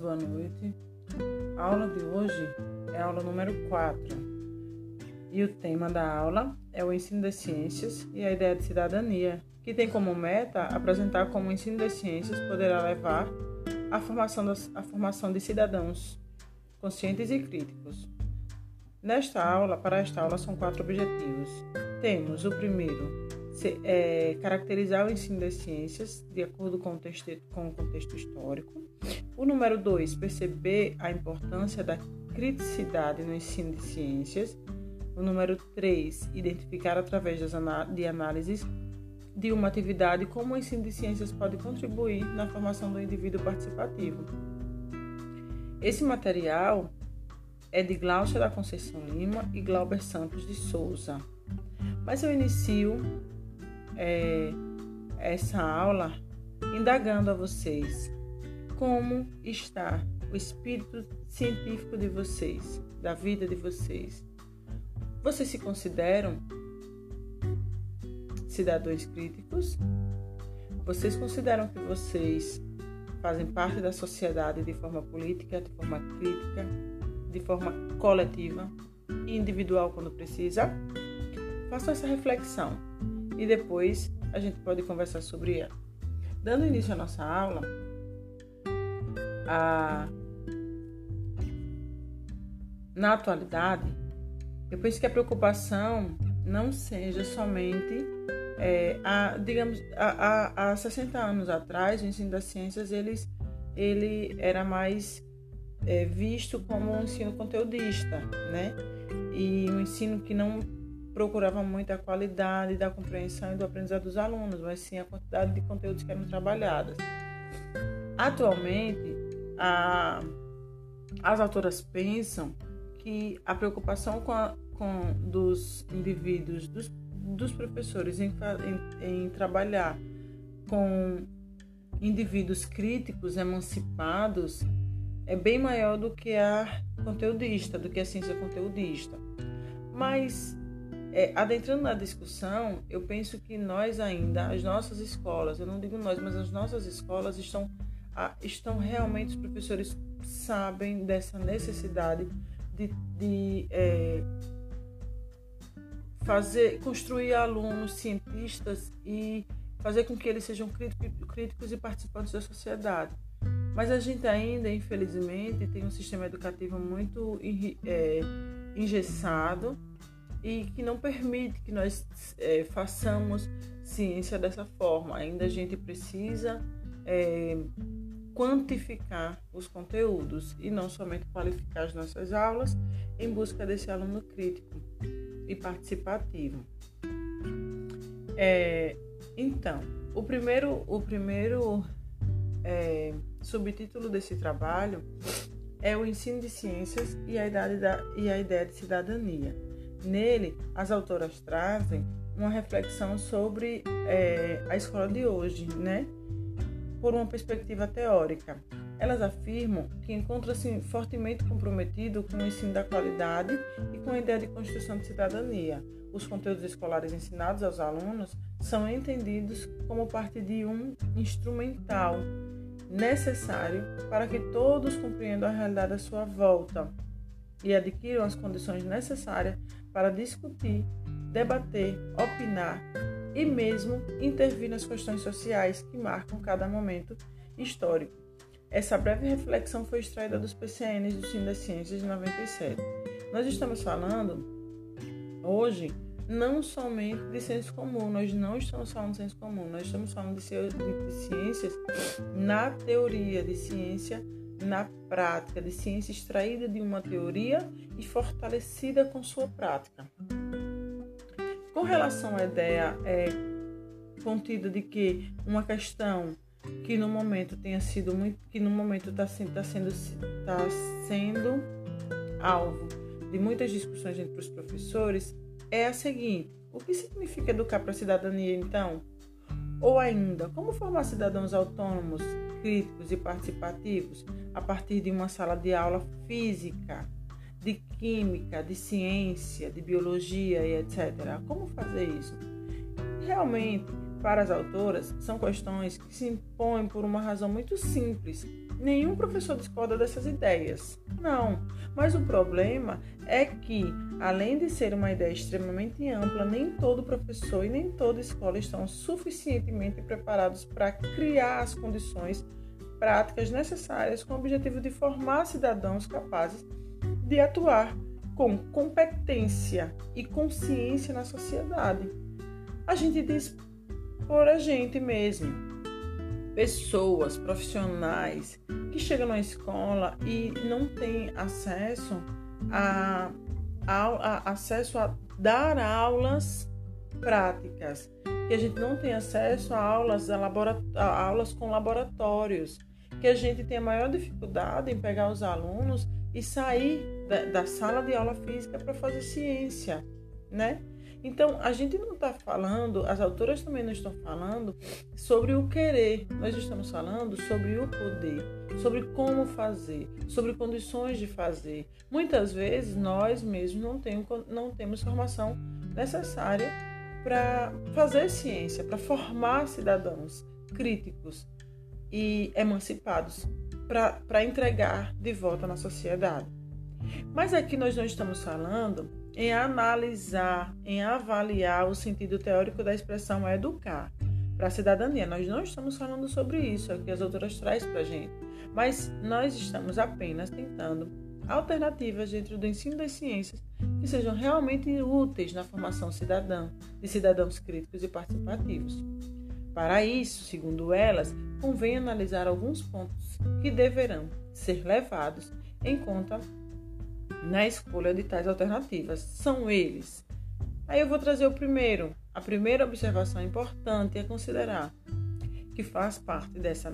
boa noite. A aula de hoje é a aula número 4 e o tema da aula é o ensino das ciências e a ideia de cidadania, que tem como meta apresentar como o ensino das ciências poderá levar à formação, das, à formação de cidadãos conscientes e críticos. Nesta aula, para esta aula, são quatro objetivos. Temos o primeiro, é, caracterizar o ensino das ciências de acordo com o, texto, com o contexto histórico. O número 2, perceber a importância da criticidade no ensino de ciências. O número 3, identificar através de análises de uma atividade como o ensino de ciências pode contribuir na formação do indivíduo participativo. Esse material é de Glaucia da Conceição Lima e Glauber Santos de Souza. Mas eu inicio é, essa aula indagando a vocês como está o espírito científico de vocês, da vida de vocês. Vocês se consideram cidadãos críticos? Vocês consideram que vocês fazem parte da sociedade de forma política, de forma crítica, de forma coletiva e individual quando precisa? Façam essa reflexão e depois a gente pode conversar sobre ela. Dando início à nossa aula, a... na atualidade, eu penso que a preocupação não seja somente é, a, digamos, há 60 anos atrás, o ensino das ciências eles, ele era mais é, visto como um ensino conteudista, né? E um ensino que não procurava muito a qualidade da compreensão e do aprendizado dos alunos, mas sim a quantidade de conteúdos que eram trabalhados. Atualmente, a, as autoras pensam que a preocupação com, a, com dos indivíduos, dos, dos professores em, em, em trabalhar com indivíduos críticos, emancipados, é bem maior do que a conteudista, do que a ciência conteudista. Mas é, adentrando na discussão, eu penso que nós ainda, as nossas escolas, eu não digo nós, mas as nossas escolas estão, estão realmente, os professores sabem dessa necessidade de, de é, fazer, construir alunos cientistas e fazer com que eles sejam críticos e participantes da sociedade. Mas a gente ainda, infelizmente, tem um sistema educativo muito é, engessado e que não permite que nós é, façamos ciência dessa forma. Ainda a gente precisa é, quantificar os conteúdos e não somente qualificar as nossas aulas em busca desse aluno crítico e participativo. É, então, o primeiro, o primeiro é, subtítulo desse trabalho é o ensino de ciências e a, idade da, e a ideia de cidadania. Nele, as autoras trazem uma reflexão sobre é, a escola de hoje, né? Por uma perspectiva teórica. Elas afirmam que encontra-se fortemente comprometido com o ensino da qualidade e com a ideia de construção de cidadania. Os conteúdos escolares ensinados aos alunos são entendidos como parte de um instrumental necessário para que todos compreendam a realidade à sua volta e adquiram as condições necessárias para discutir, debater, opinar e mesmo intervir nas questões sociais que marcam cada momento histórico. Essa breve reflexão foi extraída dos PCNs do Sim das Ciências de 97. Nós estamos falando hoje não somente de senso comum, nós não estamos falando de senso comum, nós estamos falando de, ciências na teoria, de ciência na prática, de ciência extraída de uma teoria e fortalecida com sua prática. Com relação à ideia é, contida de que uma questão que no momento tenha sido muito, que no momento está tá sendo, tá sendo alvo de muitas discussões entre os professores, é a seguinte: o que significa educar para a cidadania então? Ou ainda, como formar cidadãos autônomos, críticos e participativos a partir de uma sala de aula física, de química, de ciência, de biologia e etc. Como fazer isso? Realmente, para as autoras, são questões que se impõem por uma razão muito simples. Nenhum professor discorda dessas ideias. Não. Mas o problema é que, além de ser uma ideia extremamente ampla, nem todo professor e nem toda escola estão suficientemente preparados para criar as condições práticas necessárias com o objetivo de formar cidadãos capazes de atuar com competência e consciência na sociedade. A gente diz por a gente mesmo. Pessoas, profissionais que chegam na escola e não têm acesso a, a, a, acesso a dar aulas práticas, que a gente não tem acesso a aulas, a, a aulas com laboratórios, que a gente tem a maior dificuldade em pegar os alunos e sair da, da sala de aula física para fazer ciência, né? Então, a gente não está falando, as autoras também não estão falando sobre o querer, nós estamos falando sobre o poder, sobre como fazer, sobre condições de fazer. Muitas vezes nós mesmos não temos, não temos formação necessária para fazer ciência, para formar cidadãos críticos e emancipados para entregar de volta na sociedade. Mas aqui nós não estamos falando em analisar, em avaliar o sentido teórico da expressão educar para a cidadania. Nós não estamos falando sobre isso, é o que as autoras trazem para a gente, mas nós estamos apenas tentando alternativas dentro do ensino das ciências que sejam realmente úteis na formação cidadã, de cidadãos críticos e participativos. Para isso, segundo elas, convém analisar alguns pontos que deverão ser levados em conta na escolha de tais alternativas. São eles. Aí eu vou trazer o primeiro. A primeira observação importante é considerar que faz parte dessa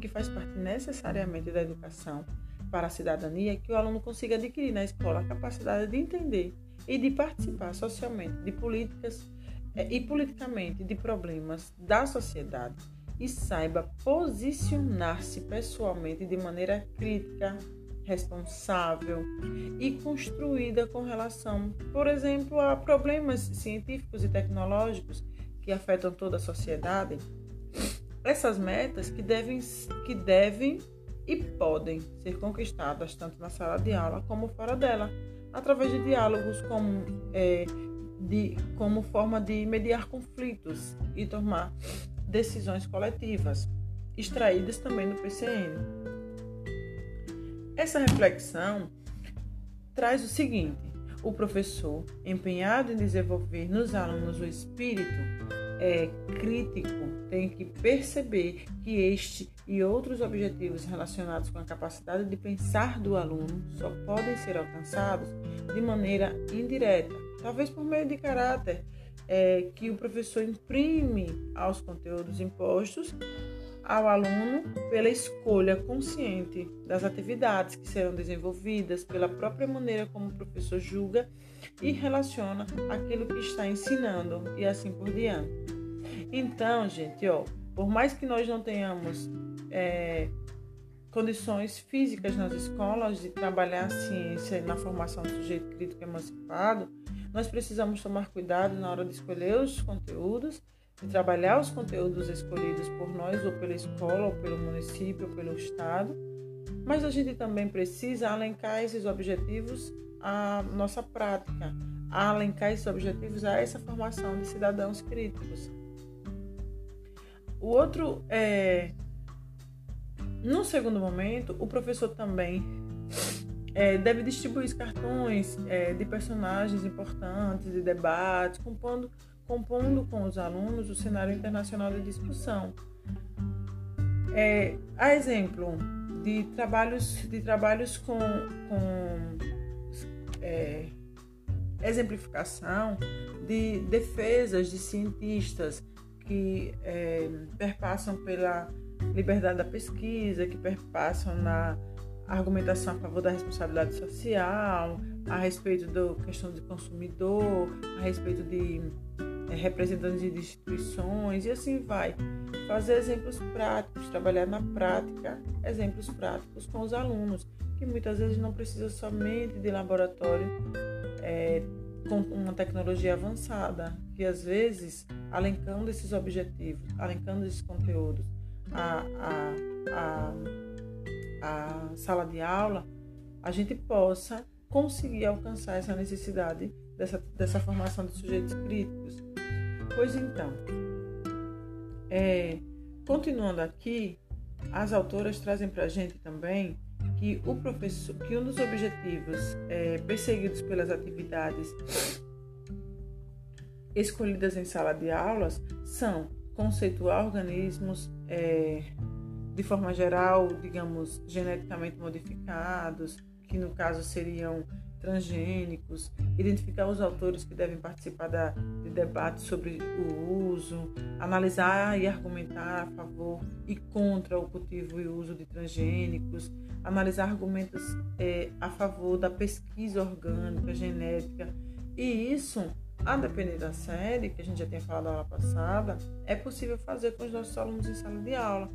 que faz parte necessariamente da educação para a cidadania que o aluno consiga adquirir na escola a capacidade de entender e de participar socialmente de políticas é, e politicamente de problemas da sociedade e saiba posicionar-se pessoalmente de maneira crítica, responsável e construída com relação, por exemplo, a problemas científicos e tecnológicos que afetam toda a sociedade. Essas metas que devem, que devem e podem ser conquistadas tanto na sala de aula como fora dela, através de diálogos como, é, de, como forma de mediar conflitos e tomar decisões coletivas, extraídas também do PCN. Essa reflexão traz o seguinte: o professor, empenhado em desenvolver nos alunos o espírito é, crítico, tem que perceber que este e outros objetivos relacionados com a capacidade de pensar do aluno só podem ser alcançados de maneira indireta, talvez por meio de caráter é, que o professor imprime aos conteúdos impostos ao aluno pela escolha consciente das atividades que serão desenvolvidas, pela própria maneira como o professor julga e relaciona aquilo que está ensinando e assim por diante. Então, gente, ó, por mais que nós não tenhamos é, condições físicas nas escolas de trabalhar a ciência na formação do sujeito crítico emancipado, nós precisamos tomar cuidado na hora de escolher os conteúdos, trabalhar os conteúdos escolhidos por nós, ou pela escola, ou pelo município, ou pelo estado. Mas a gente também precisa alencar esses objetivos à nossa prática, alencar esses objetivos a essa formação de cidadãos críticos. O outro é. No segundo momento, o professor também é, deve distribuir cartões é, de personagens importantes de debate, compondo, compondo com os alunos o cenário internacional de discussão. É, a exemplo de trabalhos, de trabalhos com, com é, exemplificação de defesas de cientistas que é, perpassam pela liberdade da pesquisa, que perpassam na argumentação a favor da responsabilidade social, a respeito da questão do consumidor, a respeito de representantes de instituições e assim vai. Fazer exemplos práticos, trabalhar na prática exemplos práticos com os alunos, que muitas vezes não precisa somente de laboratório é, com uma tecnologia avançada, que às vezes, alencando esses objetivos, alencando esses conteúdos, a, a, a a sala de aula, a gente possa conseguir alcançar essa necessidade dessa, dessa formação de sujeitos críticos. Pois então, é, continuando aqui, as autoras trazem para a gente também que o professor, que um dos objetivos é, perseguidos pelas atividades escolhidas em sala de aulas são conceituar organismos é, de forma geral, digamos, geneticamente modificados, que no caso seriam transgênicos, identificar os autores que devem participar da, de debates sobre o uso, analisar e argumentar a favor e contra o cultivo e uso de transgênicos, analisar argumentos é, a favor da pesquisa orgânica, genética, e isso, a depender da série, que a gente já tinha falado na aula passada, é possível fazer com os nossos alunos em sala de aula.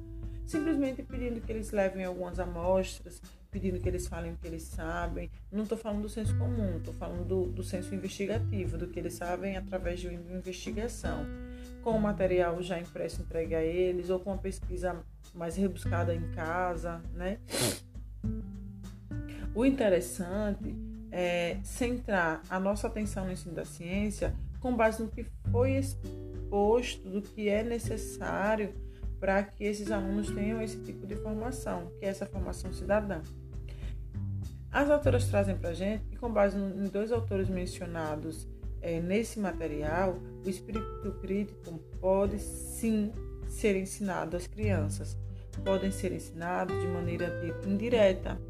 Simplesmente pedindo que eles levem algumas amostras, pedindo que eles falem o que eles sabem. Não estou falando do senso comum, estou falando do, do senso investigativo, do que eles sabem através de uma investigação, com o material já impresso entregue a eles, ou com uma pesquisa mais rebuscada em casa, né? O interessante é centrar a nossa atenção no ensino da ciência com base no que foi exposto, do que é necessário para que esses alunos tenham esse tipo de formação, que é essa formação cidadã. As autoras trazem para a gente que, com base em dois autores mencionados é, nesse material, o espírito crítico pode sim ser ensinado às crianças, podem ser ensinados de maneira indireta,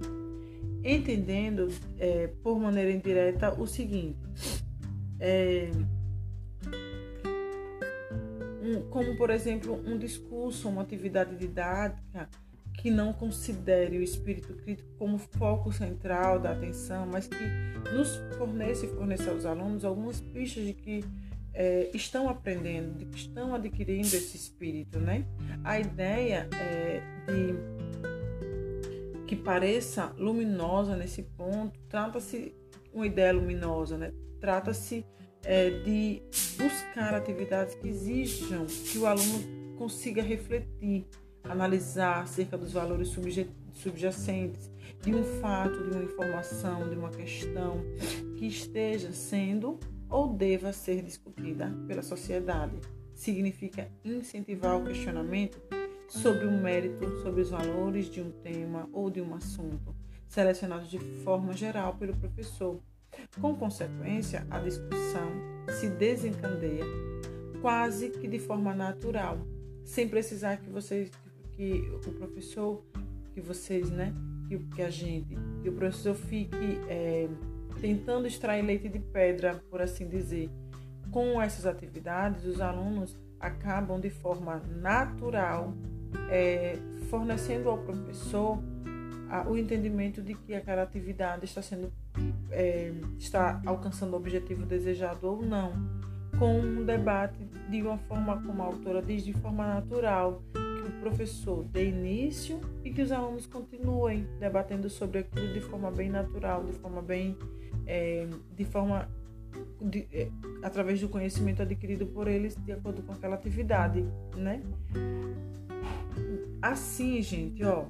entendendo é, por maneira indireta o seguinte: é, um, como por exemplo um discurso, uma atividade didática que não considere o espírito crítico como foco central da atenção, mas que nos forneça e forneça aos alunos algumas pistas de que é, estão aprendendo, de que estão adquirindo esse espírito, né? A ideia é de que pareça luminosa nesse ponto, trata-se uma ideia luminosa, né? Trata-se é, de buscar atividades que exijam que o aluno consiga refletir, analisar acerca dos valores subjacentes de um fato, de uma informação, de uma questão que esteja sendo ou deva ser discutida pela sociedade. Significa incentivar o questionamento sobre o mérito, sobre os valores de um tema ou de um assunto, selecionados de forma geral pelo professor com consequência, a discussão se desencadeia quase que de forma natural, sem precisar que vocês, que o professor, que vocês, né, que, que a gente, que o professor fique é, tentando extrair leite de pedra, por assim dizer. Com essas atividades, os alunos acabam de forma natural é, fornecendo ao professor a, o entendimento de que aquela atividade está sendo é, está alcançando o objetivo desejado ou não, com um debate de uma forma, como a autora diz, de forma natural, o professor dê início e que os alunos continuem debatendo sobre aquilo de forma bem natural, de forma bem, é, de forma de, é, através do conhecimento adquirido por eles de acordo com aquela atividade, né? Assim, gente, ó,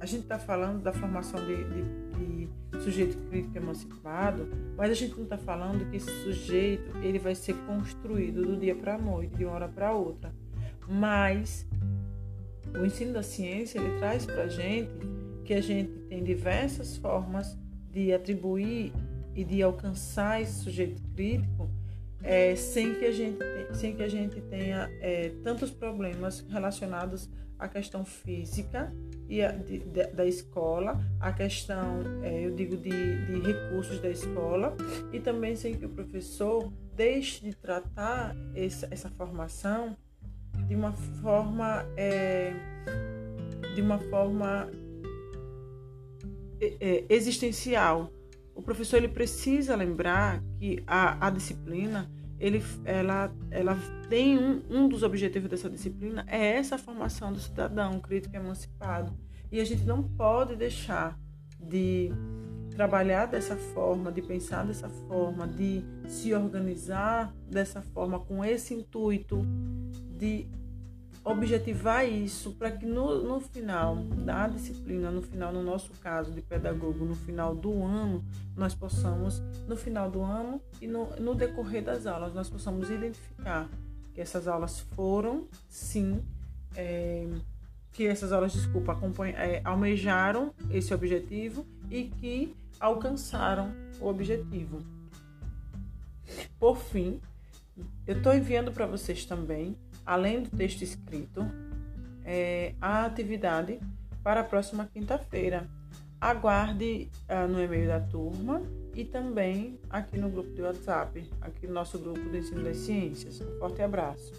a gente está falando da formação de, de de sujeito crítico emancipado, mas a gente não está falando que esse sujeito ele vai ser construído do dia para a noite, de uma hora para outra. Mas o ensino da ciência ele traz para a gente que a gente tem diversas formas de atribuir e de alcançar esse sujeito crítico é, sem, que a gente, sem que a gente tenha é, tantos problemas relacionados à questão física e a, de, de, da escola, a questão, é, eu digo, de, de recursos da escola, e também sem que o professor deixe de tratar essa, essa formação de uma forma é, de uma forma é, é, existencial. O professor ele precisa lembrar que a, a disciplina ele, ela, ela tem um, um dos objetivos dessa disciplina é essa formação do cidadão crítico emancipado. E a gente não pode deixar de trabalhar dessa forma, de pensar dessa forma, de se organizar dessa forma, com esse intuito de objetivar isso para que no, no final da disciplina, no final, no nosso caso de pedagogo, no final do ano, nós possamos, no final do ano e no, no decorrer das aulas, nós possamos identificar que essas aulas foram, sim, é, que essas aulas, desculpa, é, almejaram esse objetivo e que alcançaram o objetivo. Por fim, eu estou enviando para vocês também além do texto escrito, é, a atividade para a próxima quinta-feira. Aguarde uh, no e-mail da turma e também aqui no grupo do WhatsApp, aqui no nosso grupo do Ensino das Ciências. Um forte abraço.